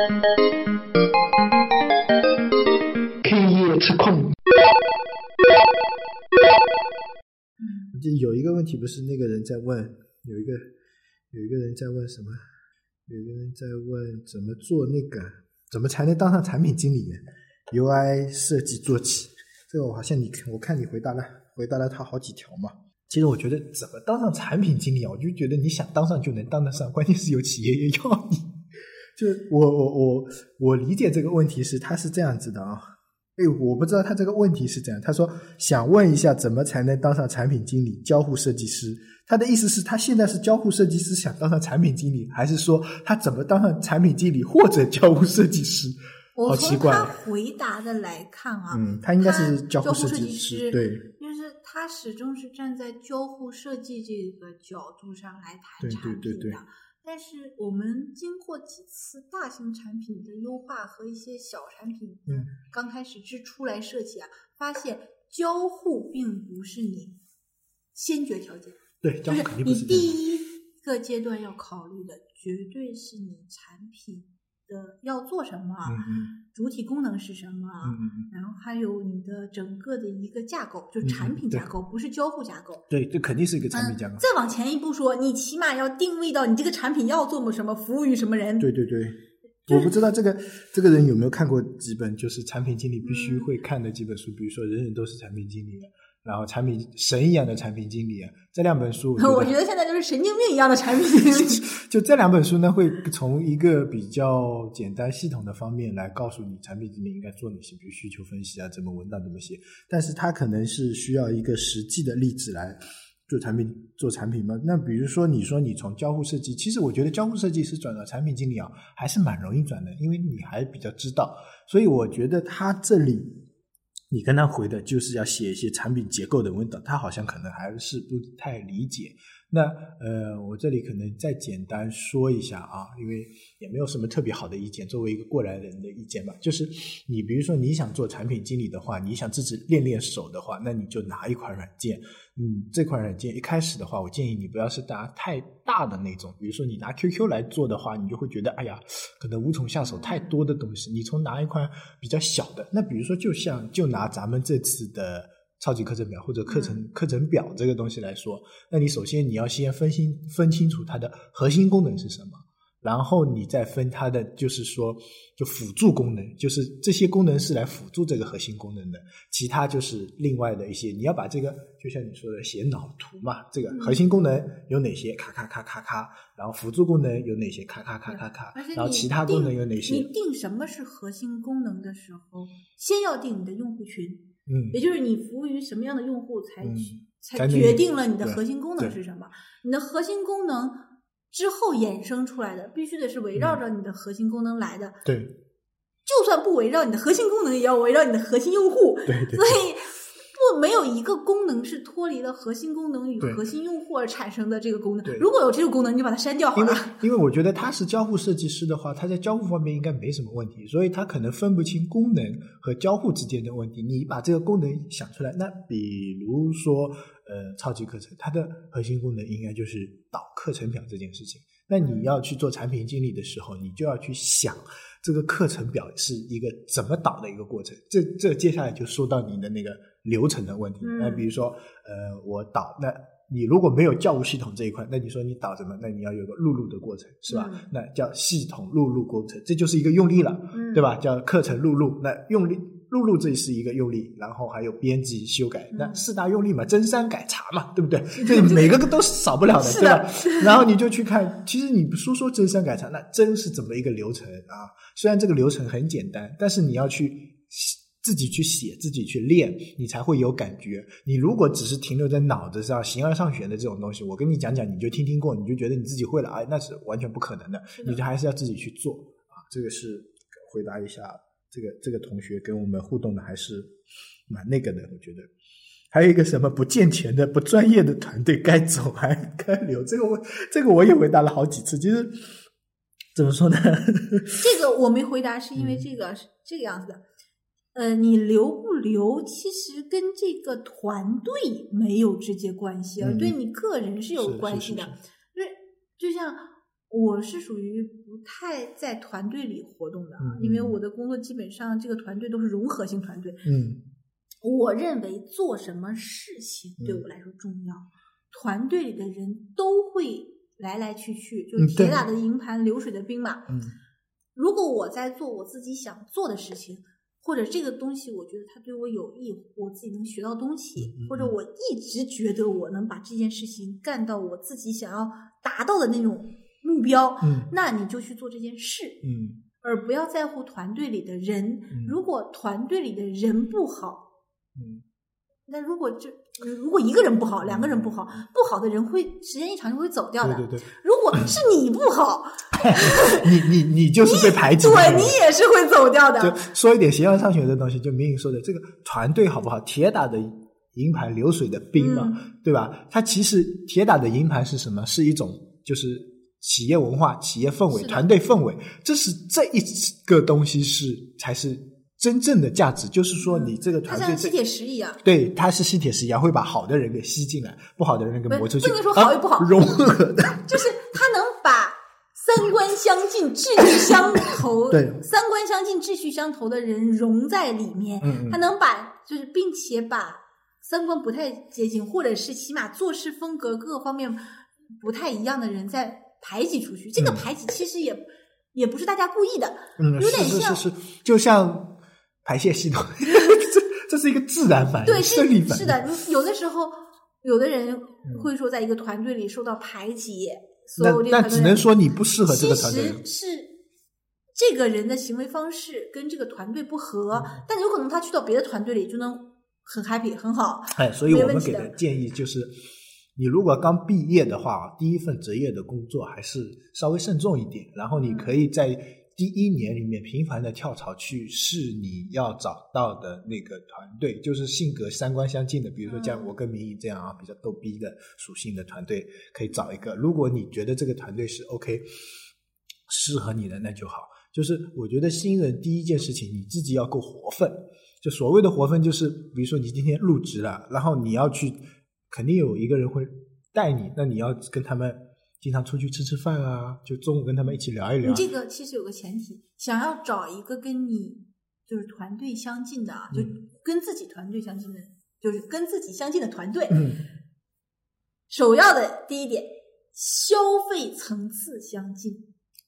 K 夜吃控。就有一个问题，不是那个人在问，有一个有一个人在问什么？有一个人在问怎么做那个，怎么才能当上产品经理？UI 设计做起，这个我好像你我看你回答了回答了他好几条嘛。其实我觉得怎么当上产品经理啊，我就觉得你想当上就能当得上，关键是有企业也要你。就我我我我理解这个问题是他是这样子的啊。哎，我不知道他这个问题是怎样。他说想问一下，怎么才能当上产品经理、交互设计师？他的意思是他现在是交互设计师，想当上产品经理，还是说他怎么当上产品经理或者交互设计师？好奇怪。他回答的来看啊，嗯，他应该是交互设计师，对，就是他始终是站在交互设计这个角度上来谈产品的。但是我们经过几次大型产品的优化和一些小产品的刚开始之初来设计啊，发现交互并不是你先决条件。对，就是你第一个阶段要考虑的，绝对是你产品。的要做什么？主体功能是什么？然后还有你的整个的一个架构，就产品架构，不是交互架构。对，这肯定是一个产品架构。再往前一步说，你起码要定位到你这个产品要做么什么，服务于什么人。对对对，我不知道这个这个人有没有看过几本，就是产品经理必须会看的几本书，比如说《人人都是产品经理》。然后，产品神一样的产品经理，这两本书，我觉得现在就是神经病一样的产品经理。就这两本书呢，会从一个比较简单系统的方面来告诉你产品经理应该做哪些，比如需求分析啊，怎么文档怎么写。但是它可能是需要一个实际的例子来做产品做产品嘛？那比如说，你说你从交互设计，其实我觉得交互设计师转到产品经理啊，还是蛮容易转的，因为你还比较知道。所以我觉得他这里。你跟他回的就是要写一些产品结构的文档，他好像可能还是不太理解。那呃，我这里可能再简单说一下啊，因为也没有什么特别好的意见，作为一个过来人的意见吧。就是你比如说你想做产品经理的话，你想自己练练手的话，那你就拿一款软件。嗯，这款软件一开始的话，我建议你不要是拿太大的那种，比如说你拿 QQ 来做的话，你就会觉得哎呀，可能无从下手，太多的东西。你从拿一款比较小的，那比如说就像就拿咱们这次的。超级课程表或者课程课程表这个东西来说，那你首先你要先分清分清楚它的核心功能是什么，然后你再分它的就是说就辅助功能，就是这些功能是来辅助这个核心功能的，其他就是另外的一些。你要把这个就像你说的写脑图嘛，这个核心功能有哪些？咔咔咔咔咔，然后辅助功能有哪些？咔咔咔咔咔，然后其他功能有哪些？你定什么是核心功能的时候，先要定你的用户群。嗯，也就是你服务于什么样的用户，才才决定了你的核心功能是什么。你的核心功能之后衍生出来的，必须得是围绕着你的核心功能来的。对，就算不围绕你的核心功能，也要围绕你的核心用户。对对。所以。不，没有一个功能是脱离了核心功能与核心用户而产生的这个功能。如果有这个功能，你就把它删掉好了。因为我觉得他是交互设计师的话，他在交互方面应该没什么问题，所以他可能分不清功能和交互之间的问题。你把这个功能想出来，那比如说，呃，超级课程，它的核心功能应该就是导课程表这件事情。那你要去做产品经理的时候，你就要去想。这个课程表是一个怎么导的一个过程？这这接下来就说到你的那个流程的问题。那比如说，呃，我导，那你如果没有教务系统这一块，那你说你导什么？那你要有个录入的过程，是吧？那叫系统录入过程，这就是一个用力了，对吧？叫课程录入，那用力。录入这是一个用力，然后还有编辑修改，那四大用力嘛，增删改查嘛，对不对？这每个都是少不了的，对吧？然后你就去看，其实你说说增删改查，那真是怎么一个流程啊？虽然这个流程很简单，但是你要去自己去写，自己去练，你才会有感觉。你如果只是停留在脑子上，形而上学的这种东西，我跟你讲讲，你就听听过，你就觉得你自己会了，哎，那是完全不可能的。你就还是要自己去做啊。这个是回答一下。这个这个同学跟我们互动的还是蛮那个的，我觉得还有一个什么不健全的、不专业的团队该走还该留，这个我这个我也回答了好几次。其实怎么说呢？这个我没回答，是因为这个是这个样子的。呃，你留不留，其实跟这个团队没有直接关系，而对你个人是有关系的。因为就像。我是属于不太在团队里活动的，因为我的工作基本上这个团队都是融合性团队。嗯，我认为做什么事情对我来说重要，团队里的人都会来来去去，就铁打的营盘流水的兵嘛。嗯，如果我在做我自己想做的事情。或者这个东西，我觉得它对我有益，我自己能学到东西，或者我一直觉得我能把这件事情干到我自己想要达到的那种目标，嗯，那你就去做这件事，嗯，而不要在乎团队里的人。如果团队里的人不好，嗯。那如果这如果一个人不好，两个人不好，不好的人会时间一长就会走掉的。对对对。如果是你不好，你你你就是被排挤。对你也是会走掉的。就说一点形而上学的东西，就明明说的这个团队好不好？铁打的营盘流水的兵嘛，对吧？它其实铁打的营盘是什么？是一种就是企业文化、企业氛围、团队氛围。这是这一个东西是才是。真正的价值就是说，你这个团队，像吸铁石一样，对，它是吸铁石一样，会把好的人给吸进来，不好的人给磨出去。不能说好与不好，融合的，就是它能把三观相近、志趣相投，对，三观相近、志趣相投的人融在里面。嗯，它能把就是，并且把三观不太接近，或者是起码做事风格各方面不太一样的人再排挤出去。这个排挤其实也也不是大家故意的，嗯，有点像，是是是，就像。排泄系统，这这是一个自然反应，对生理反应。是的，有的时候，有的人会说，在一个团队里受到排挤，所有那那只能说你不适合这个团队。是这个人的行为方式跟这个团队不合，但有可能他去到别的团队里就能很 happy 很好。哎，所以我们给的建议就是，你如果刚毕业的话，第一份职业的工作还是稍微慎重一点，然后你可以在。第一年里面频繁的跳槽去试你要找到的那个团队，就是性格三观相近的，比如说像我跟明宇这样啊，比较逗逼的属性的团队，可以找一个。如果你觉得这个团队是 OK，适合你的，那就好。就是我觉得新人第一件事情，你自己要够活分。就所谓的活分，就是比如说你今天入职了，然后你要去，肯定有一个人会带你，那你要跟他们。经常出去吃吃饭啊，就中午跟他们一起聊一聊。你这个其实有个前提，想要找一个跟你就是团队相近的啊，就跟自己团队相近的，就是跟自己相近的团队。嗯。首要的第一点，消费层次相近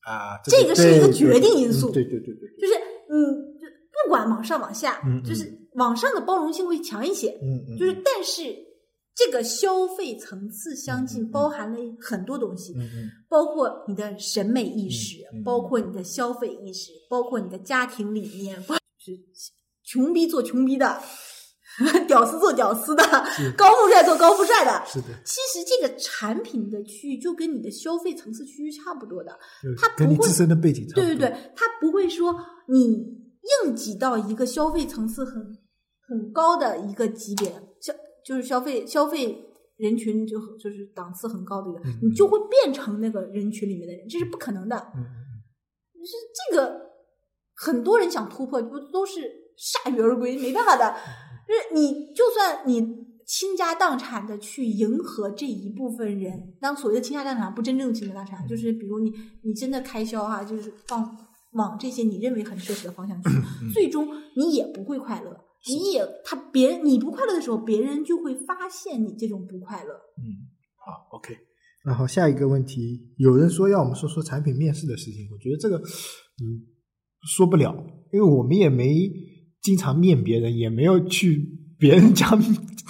啊，这个是一个决定因素。对对对对。就是嗯，不管往上往下，就是往上的包容性会强一些。嗯嗯。就是但是。这个消费层次相近，包含了很多东西，包括你的审美意识，包括你的消费意识，包括你的家庭理念，是穷逼做穷逼的，屌丝做屌丝的，高富帅做高富帅的。是的，其实这个产品的区域就跟你的消费层次区域差不多的，它跟你自身的背景差不多。对对对，它不会说你硬挤到一个消费层次很很高的一个级别，像。就是消费消费人群就就是档次很高的人，你就会变成那个人群里面的人，这是不可能的。嗯，是这个很多人想突破，不都是铩羽而归？没办法的，就是你就算你倾家荡产的去迎合这一部分人，当所谓的倾家荡产不真正的倾家荡产，就是比如你你真的开销哈，就是放往这些你认为很奢侈的方向去，最终你也不会快乐。你也他别人你不快乐的时候，别人就会发现你这种不快乐。嗯，好，OK。然后下一个问题，有人说要我们说说产品面试的事情，我觉得这个嗯说不了，因为我们也没经常面别人，也没有去别人家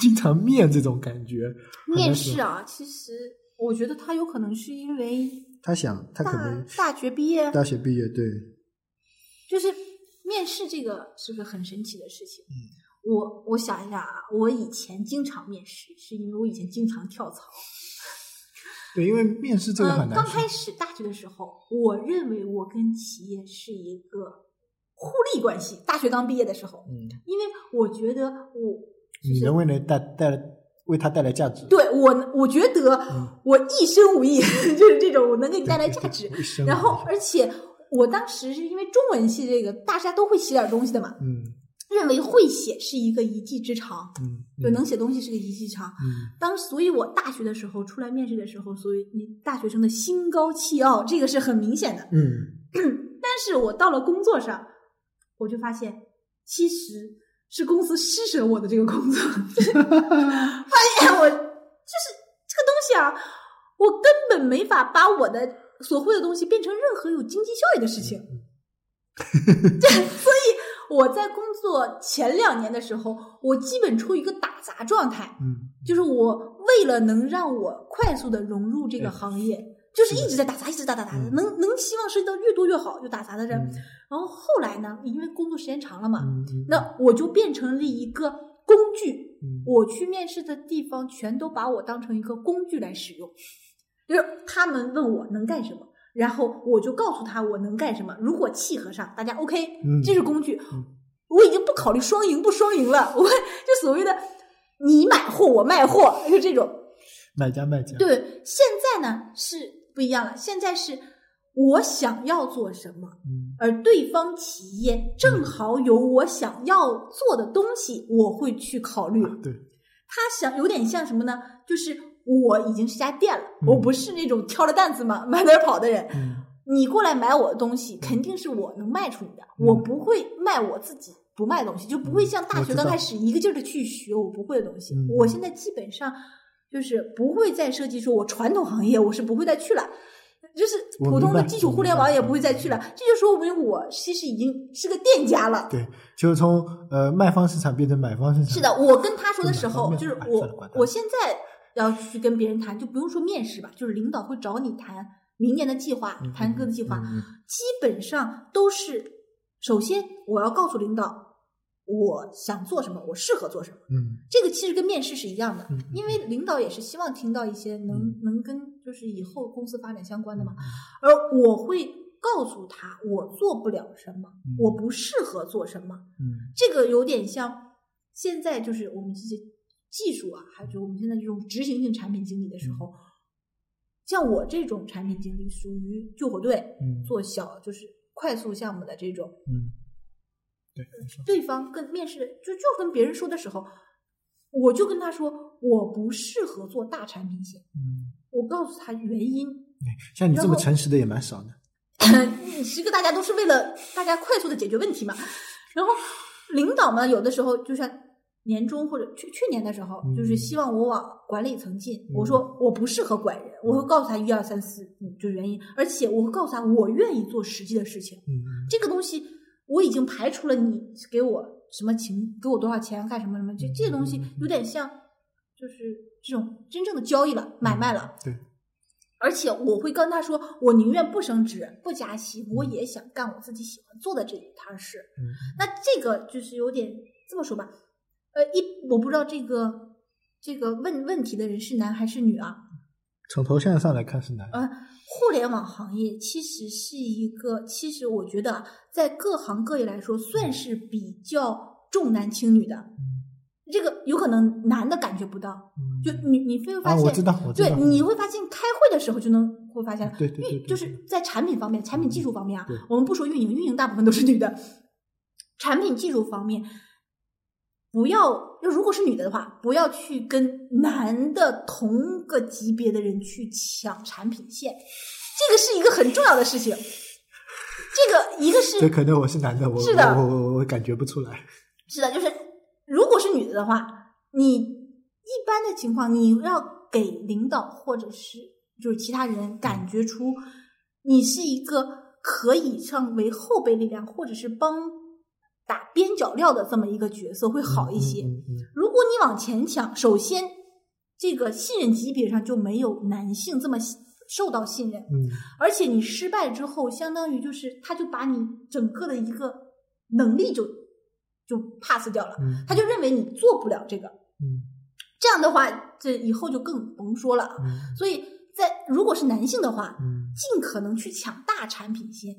经常面这种感觉。面试啊，其实我觉得他有可能是因为他想他可能大学毕业，大学毕业对，就是。面试这个是个很神奇的事情。嗯，我我想一下啊，我以前经常面试，是因为我以前经常跳槽。对，因为面试这个很难。刚开始大学的时候，我认为我跟企业是一个互利关系。大学刚毕业的时候，嗯，因为我觉得我你能为能带带来为他带来价值。对我，我觉得我一身武艺，就是这种，我能给你带来价值。然后，而且。我当时是因为中文系这个，大家都会写点东西的嘛。嗯。认为会写是一个一技之长，嗯，就能写东西是个一技之长。嗯，当所以，我大学的时候出来面试的时候，所以你大学生的心高气傲，这个是很明显的。嗯，但是我到了工作上，我就发现其实是公司施舍我的这个工作，发现我就是这个东西啊，我根本没法把我的所会的东西变成任何有经济效益的事情。对，所以我在工作前两年的时候，我基本处于一个打杂状态。嗯，就是我为了能让我快速的融入这个行业，就是一直在打杂，一直打打打，能能希望涉及到越多越好，就打杂的人。然后后来呢，因为工作时间长了嘛，那我就变成了一个工具。我去面试的地方，全都把我当成一个工具来使用。就是他们问我能干什么。然后我就告诉他我能干什么，如果契合上，大家 OK，这是工具。我已经不考虑双赢不双赢了，我 就所谓的你买货我卖货，就这种买家卖家。对，现在呢是不一样了，现在是我想要做什么，而对方企业正好有我想要做的东西，我会去考虑。对，他想有点像什么呢？就是。我已经是家店了，我不是那种挑着担子嘛满哪跑的人。你过来买我的东西，肯定是我能卖出你的，我不会卖我自己不卖东西，就不会像大学刚开始一个劲儿的去学我不会的东西。我现在基本上就是不会再设计说我传统行业我是不会再去了，就是普通的基础互联网也不会再去了。这就说明我其实已经是个店家了。对，就是从呃卖方市场变成买方市场。是的，我跟他说的时候，就是我我现在。要去跟别人谈，就不用说面试吧，就是领导会找你谈明年的计划，谈各个计划，基本上都是首先我要告诉领导我想做什么，我适合做什么。嗯，这个其实跟面试是一样的，因为领导也是希望听到一些能能跟就是以后公司发展相关的嘛。而我会告诉他我做不了什么，我不适合做什么。嗯，这个有点像现在就是我们这些。技术啊，还有就我们现在这种执行性产品经理的时候，像我这种产品经理属于救火队，做小就是快速项目的这种。嗯，对，对方跟面试就就跟别人说的时候，我就跟他说我不适合做大产品线。嗯，我告诉他原因。像你这么诚实的也蛮少的。十个大家都是为了大家快速的解决问题嘛。然后领导嘛，有的时候就像。年终或者去去年的时候，就是希望我往管理层进。我说我不适合管人，我会告诉他一二三四，就是原因。而且我会告诉他，我愿意做实际的事情。这个东西我已经排除了你给我什么情，给我多少钱干什么什么，这这些东西有点像，就是这种真正的交易了，买卖了。对。而且我会跟他说，我宁愿不升职不加薪，我也想干我自己喜欢做的这一摊事。那这个就是有点这么说吧。呃，一我不知道这个这个问问题的人是男还是女啊？从头像上来看是男。呃，互联网行业其实是一个，其实我觉得在各行各业来说，算是比较重男轻女的。这个有可能男的感觉不到，就你你会发现，我知道，我知道，对，你会发现开会的时候就能会发现，对对对，就是在产品方面，产品技术方面啊，我们不说运营，运营大部分都是女的，产品技术方面。不要，如果是女的的话，不要去跟男的同个级别的人去抢产品线，这个是一个很重要的事情。这个一个是，这可能我是男的，我是的，我我我感觉不出来。是的，就是如果是女的的话，你一般的情况，你要给领导或者是就是其他人感觉出你是一个可以上为后备力量，或者是帮。打边角料的这么一个角色会好一些。如果你往前抢，首先这个信任级别上就没有男性这么受到信任。嗯，而且你失败之后，相当于就是他就把你整个的一个能力就就 pass 掉了。嗯，他就认为你做不了这个。嗯，这样的话，这以后就更甭说了。嗯，所以在如果是男性的话，嗯，尽可能去抢大产品线。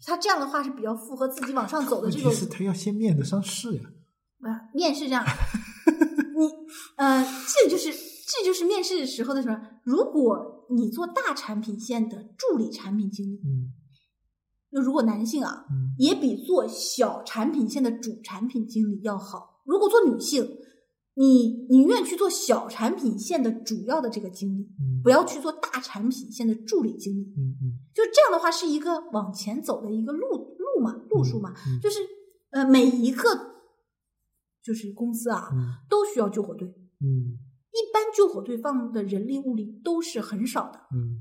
嗯。他这样的话是比较符合自己往上走的这种。是他要先面得上试呀。啊，面试这样，你呃，这就是这就是面试时候的什么？如果你做大产品线的助理产品经理，嗯，那如果男性啊，也比做小产品线的主产品经理要好。如果做女性，你宁愿去做小产品线的主要的这个经理，不要去做大产品线的助理经理。嗯嗯，就这样的话，是一个往前走的一个路路嘛，路数嘛。就是呃，每一个就是公司啊，都需要救火队。嗯，一般救火队放的人力物力都是很少的。嗯，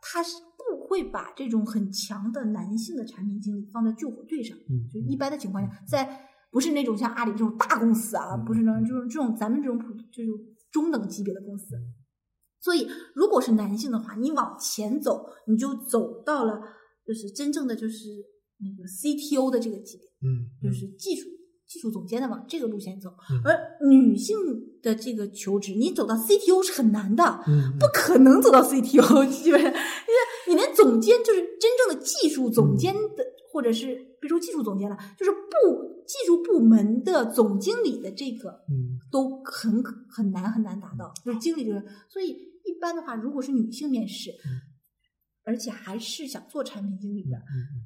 他是不。会把这种很强的男性的产品经理放在救火队上，嗯，就一般的情况下，在不是那种像阿里这种大公司啊，不是那种就是这种咱们这种普就是中等级别的公司，所以如果是男性的话，你往前走，你就走到了就是真正的就是那个 CTO 的这个级别，嗯，就是技术技术总监的往这个路线走，而女性的这个求职，你走到 CTO 是很难的，嗯，不可能走到 CTO，基本上因为。你连总监就是真正的技术总监的，或者是别说技术总监了，就是部技术部门的总经理的这个，嗯，都很很难很难达到。就是经理就是，所以一般的话，如果是女性面试，而且还是想做产品经理的，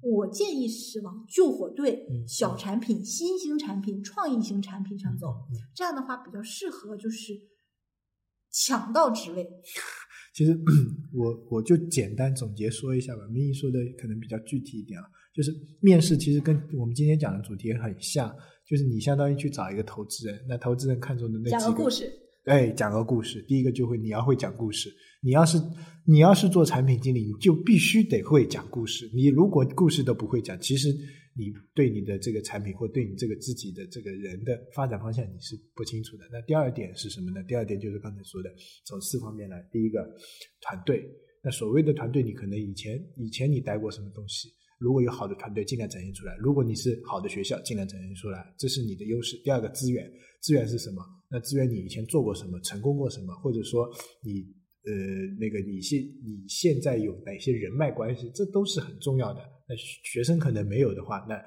我建议是往救火队、小产品、新兴产品、创意型产品上走。这样的话比较适合，就是抢到职位。其实 我我就简单总结说一下吧，明义说的可能比较具体一点啊，就是面试其实跟我们今天讲的主题很像，就是你相当于去找一个投资人，那投资人看中的那讲个故事，对，讲个故事，第一个就会你要会讲故事，你要是你要是做产品经理，你就必须得会讲故事，你如果故事都不会讲，其实。你对你的这个产品或对你这个自己的这个人的发展方向你是不清楚的。那第二点是什么呢？第二点就是刚才说的，从四方面来。第一个，团队。那所谓的团队，你可能以前以前你待过什么东西？如果有好的团队，尽量展现出来。如果你是好的学校，尽量展现出来，这是你的优势。第二个，资源。资源是什么？那资源你以前做过什么？成功过什么？或者说你呃那个你现你现在有哪些人脉关系？这都是很重要的。那学生可能没有的话，那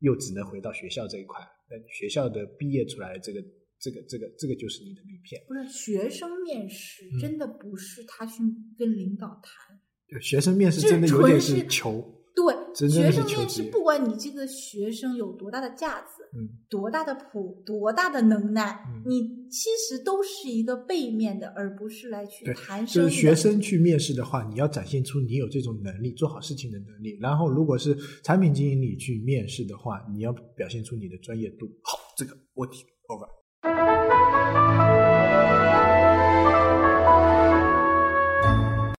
又只能回到学校这一块。那学校的毕业出来，这个、这个、这个、这个就是你的名片。不是学生面试，真的不是他去跟领导谈。学生面试真的有点是求。对，学生面试，不管你这个学生有多大的架子，嗯，多大的谱，多大的能耐，你其实都是一个背面的，而不是来去谈生就是学生去面试的话，你要展现出你有这种能力，做好事情的能力。然后，如果是产品经理去面试的话，你要表现出你的专业度。好，这个问题 over。